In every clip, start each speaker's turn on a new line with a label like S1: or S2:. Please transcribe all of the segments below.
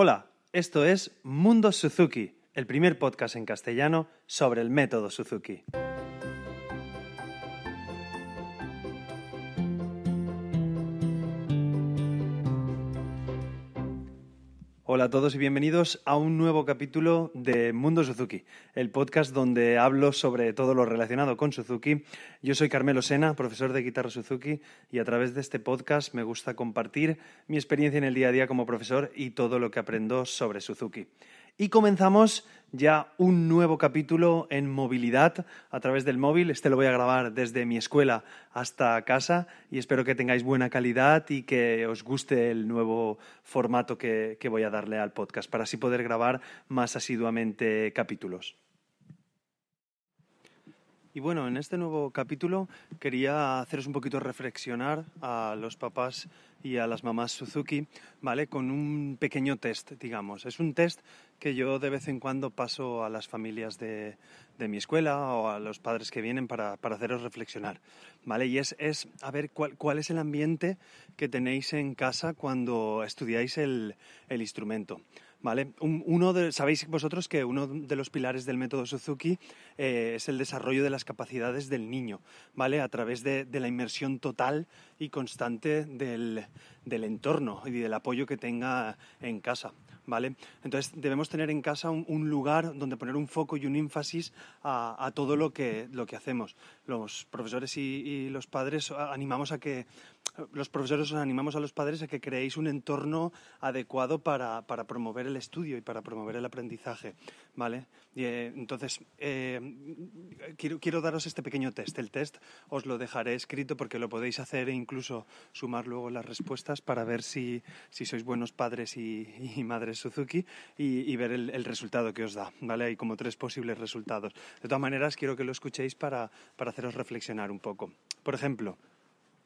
S1: Hola, esto es Mundo Suzuki, el primer podcast en castellano sobre el método Suzuki. Hola a todos y bienvenidos a un nuevo capítulo de Mundo Suzuki, el podcast donde hablo sobre todo lo relacionado con Suzuki. Yo soy Carmelo Sena, profesor de guitarra Suzuki, y a través de este podcast me gusta compartir mi experiencia en el día a día como profesor y todo lo que aprendo sobre Suzuki. Y comenzamos ya un nuevo capítulo en movilidad a través del móvil. Este lo voy a grabar desde mi escuela hasta casa y espero que tengáis buena calidad y que os guste el nuevo formato que, voy a darle al podcast para así poder grabar más asiduamente capítulos. Y bueno, en este nuevo capítulo quería haceros un poquito reflexionar a los papás y a las mamás Suzuki, ¿vale? Con un pequeño test, digamos. Es un test que yo de vez en cuando paso a las familias de, mi escuela o a los padres que vienen para, haceros reflexionar, ¿vale? Y es, a ver cuál, es el ambiente que tenéis en casa cuando estudiáis el, instrumento. ¿Vale? uno sabéis vosotros que uno de los pilares del método Suzuki eh, es el desarrollo de las capacidades del niño, ¿vale? A través de, de la inmersión total y constante del, del entorno y del apoyo que tenga en casa. ¿Vale? Entonces debemos tener en casa un, lugar donde poner un foco y un énfasis a, todo lo que, lo que hacemos. Los profesores y, los padres animamos a que los profesores os animamos a los padres a que creéis un entorno adecuado para, para promover el estudio y para promover el aprendizaje, ¿vale? Eh, entonces, eh, quiero, quiero daros este pequeño test. El test os lo dejaré escrito porque lo podéis hacer e incluso sumar luego las respuestas para ver si, si sois buenos padres y, madres Suzuki y, ver el, el, resultado que os da, ¿vale? Hay como tres posibles resultados. De todas maneras, quiero que lo escuchéis para, para haceros reflexionar un poco. Por ejemplo,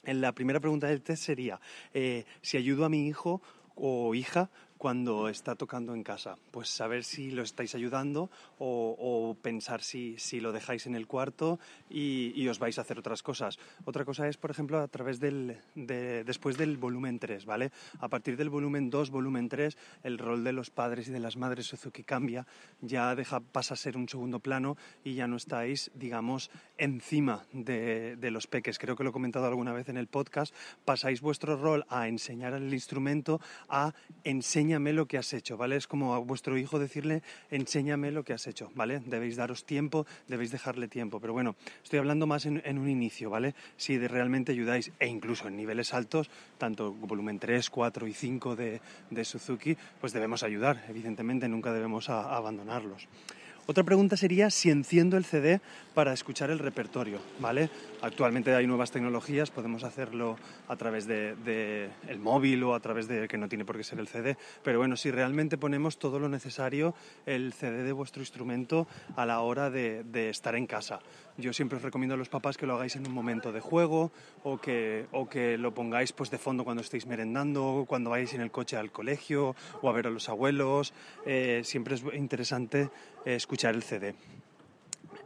S1: la primera pregunta del test sería, eh, si ayudo a mi hijo o hija cuando está tocando en casa. Pues saber si lo estáis ayudando o, pensar si, si, lo dejáis en el cuarto y, os vais a hacer otras cosas. Otra cosa es, por ejemplo, a través del, de, después del volumen 3, ¿vale? A partir del volumen 2, volumen 3, el rol de los padres y de las madres Suzuki cambia, ya deja, pasa a ser un segundo plano y ya no estáis, digamos, encima de, de los peques. Creo que lo he comentado alguna vez en el podcast. Pasáis vuestro rol a enseñar el instrumento a enseñar enséñame lo que has hecho, ¿vale? Es como a vuestro hijo decirle, enséñame lo que has hecho, ¿vale? Debéis daros tiempo, debéis dejarle tiempo. Pero bueno, estoy hablando más en, un inicio, ¿vale? Si de realmente ayudáis, e incluso en niveles altos, tanto volumen 3, 4 y 5 de, Suzuki, pues debemos ayudar, evidentemente, nunca debemos abandonarlos. Otra pregunta sería si enciendo el CD para escuchar el repertorio, ¿vale? Actualmente hay nuevas tecnologías, podemos hacerlo a través del de, el móvil o a través de, que no tiene por qué ser el CD, pero bueno, si realmente ponemos todo lo necesario, el CD de vuestro instrumento a la hora de, de estar en casa. Yo siempre os recomiendo a los papás que lo hagáis en un momento de juego o que, o que lo pongáis pues de fondo cuando estéis merendando, cuando vais en el coche al colegio o a ver a los abuelos. Eh, siempre es interesante eh, escuchar el CD.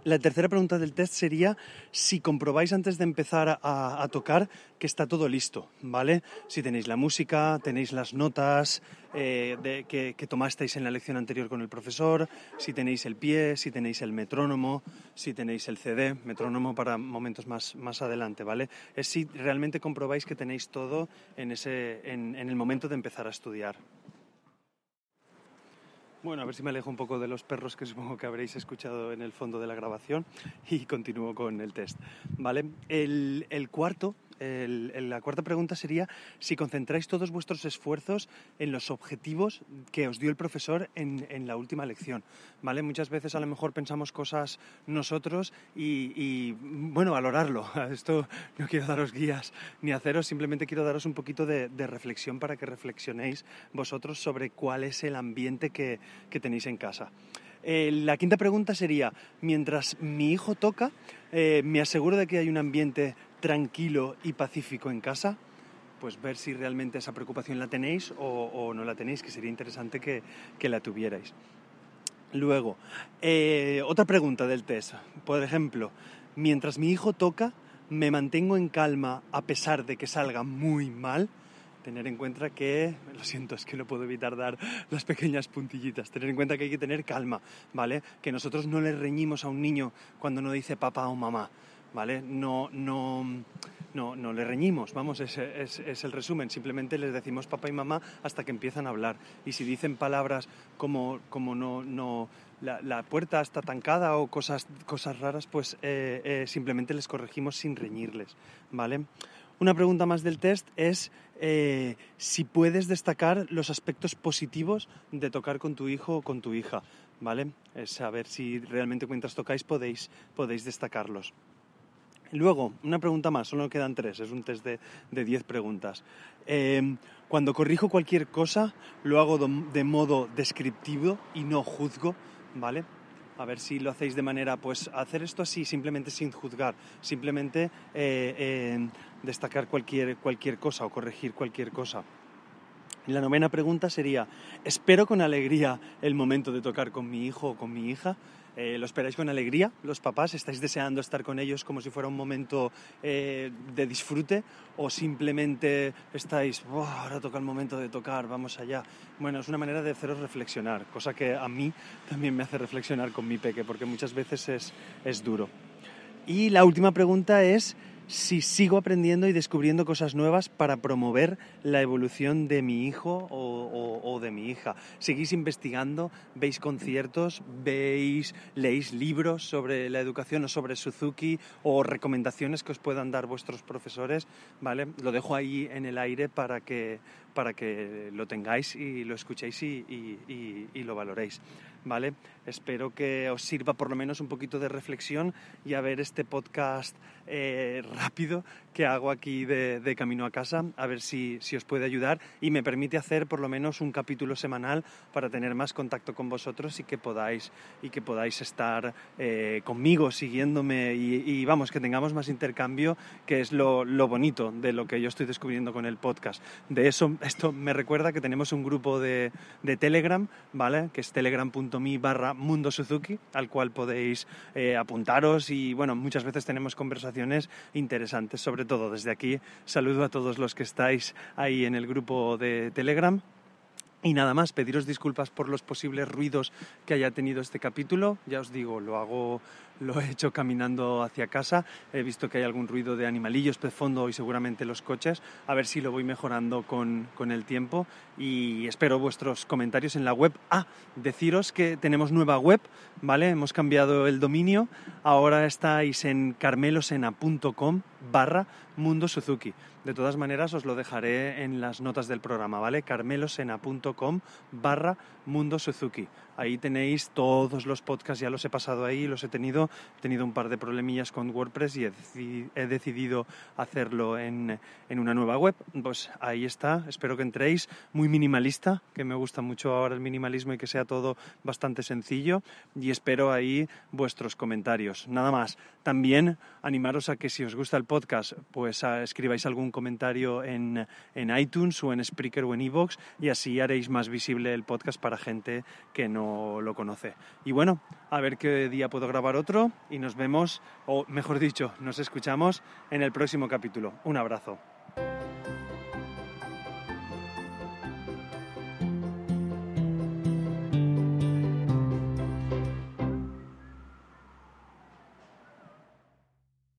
S1: La tercera pregunta del test sería si comprobáis antes de empezar a, tocar que está todo listo, ¿vale? Si tenéis la música, tenéis las notas eh, que, tomasteis en la lección anterior con el profesor, si tenéis el pie, si tenéis el metrónomo, si tenéis el CD, metrónomo para momentos más, más adelante, ¿vale? Es si realmente comprobáis que tenéis todo en, ese, en el momento de empezar a estudiar. Bueno, a ver si me alejo un poco de los perros que supongo que habréis escuchado en el fondo de la grabación y continúo con el test. ¿Vale? El, el cuarto la cuarta pregunta sería si concentráis todos vuestros esfuerzos en los objetivos que os dio el profesor en, la última lección. ¿vale? Muchas veces a lo mejor pensamos cosas nosotros y, bueno, valorarlo. Esto no quiero daros guías ni haceros, simplemente quiero daros un poquito de, reflexión para que reflexionéis vosotros sobre cuál es el ambiente que, tenéis en casa. Eh, la quinta pregunta sería, mientras mi hijo toca, eh, me aseguro de que hay un ambiente tranquilo y pacífico en casa, pues ver si realmente esa preocupación la tenéis o, no la tenéis, que sería interesante que, la tuvierais. Luego, eh, otra pregunta del test. Por ejemplo, mientras mi hijo toca, ¿me mantengo en calma a pesar de que salga muy mal? tener en cuenta que, lo siento, es que no puedo evitar dar las pequeñas puntillitas, tener en cuenta que hay que tener calma, ¿vale? Que nosotros no le reñimos a un niño cuando no dice papá o mamá, ¿vale? No, no, no, no le reñimos, vamos, es, el resumen, simplemente les decimos papá y mamá hasta que empiezan a hablar. Y si dicen palabras como, como no, no la, puerta está tancada o cosas, cosas raras, pues eh, eh, simplemente les corregimos sin reñirles, ¿vale? Una pregunta más del test es eh, si puedes destacar los aspectos positivos de tocar con tu hijo o con tu hija, ¿vale? Es saber si realmente mientras tocáis podéis, podéis destacarlos. Luego, una pregunta más, solo quedan tres, es un test de, de diez preguntas. Eh, cuando corrijo cualquier cosa, lo hago de modo descriptivo y no juzgo, ¿vale? a ver si lo hacéis de manera, pues hacer esto así, simplemente sin juzgar, simplemente eh, destacar cualquier, cualquier cosa o corregir cualquier cosa. La novena pregunta sería, ¿espero con alegría el momento de tocar con mi hijo o con mi hija? Eh, ¿Lo esperáis con alegría los papás? ¿Estáis deseando estar con ellos como si fuera un momento eh, de disfrute? ¿O simplemente estáis, ahora toca el momento de tocar, vamos allá? Bueno, es una manera de haceros reflexionar, cosa que a mí también me hace reflexionar con mi peque, porque muchas veces es, es duro. Y la última pregunta es, si sigo aprendiendo y descubriendo cosas nuevas para promover la evolución de mi hijo o, de mi hija. Seguís investigando, veis conciertos, veis, leéis libros sobre la educación o sobre Suzuki o recomendaciones que os puedan dar vuestros profesores, ¿vale? Lo dejo ahí en el aire para que, para que lo tengáis y lo escuchéis y, lo valoréis. ¿Vale? Espero que os sirva por lo menos un poquito de reflexión y a ver este podcast eh, rápido que hago aquí de, camino a casa, a ver si, os puede ayudar y me permite hacer por lo menos un capítulo semanal para tener más contacto con vosotros y que podáis, y que podáis estar eh, conmigo, siguiéndome y, vamos, que tengamos más intercambio, que es lo, lo bonito de lo que yo estoy descubriendo con el podcast. De eso esto me recuerda que tenemos un grupo de, Telegram, ¿vale? Que es telegram.me barra Mundo Suzuki, al cual podéis eh, apuntaros y, bueno, muchas veces tenemos conversaciones interesantes. Sobre todo, desde aquí, saludo a todos los que estáis ahí en el grupo de Telegram. Y nada más, pediros disculpas por los posibles ruidos que haya tenido este capítulo. Ya os digo, lo hago lo he hecho caminando hacia casa. He visto que hay algún ruido de animalillos de fondo y seguramente los coches. A ver si lo voy mejorando con, con, el tiempo y espero vuestros comentarios en la web. Ah, deciros que tenemos nueva web, ¿vale? Hemos cambiado el dominio. Ahora estáis en carmelosena.com barra Mundo Suzuki. De todas maneras, os lo dejaré en las notas del programa, ¿vale? carmelosena.com barra Mundo Suzuki. Ahí tenéis todos los podcasts, ya los he pasado ahí, los he tenido. He tenido un par de problemillas con WordPress y he, decidido hacerlo en, en, una nueva web. Pues ahí está, espero que entréis. Muy minimalista, que me gusta mucho ahora el minimalismo y que sea todo bastante sencillo. Y espero ahí vuestros comentarios. Nada más. También animaros a que si os gusta el podcast, pues escribáis algún comentario en, en iTunes o en Spreaker o en iVoox y así haréis más visible el podcast para gente que lo conoce. Y bueno, a ver qué día puedo grabar otro y nos vemos, o mejor dicho, nos escuchamos en el próximo capítulo. Un abrazo.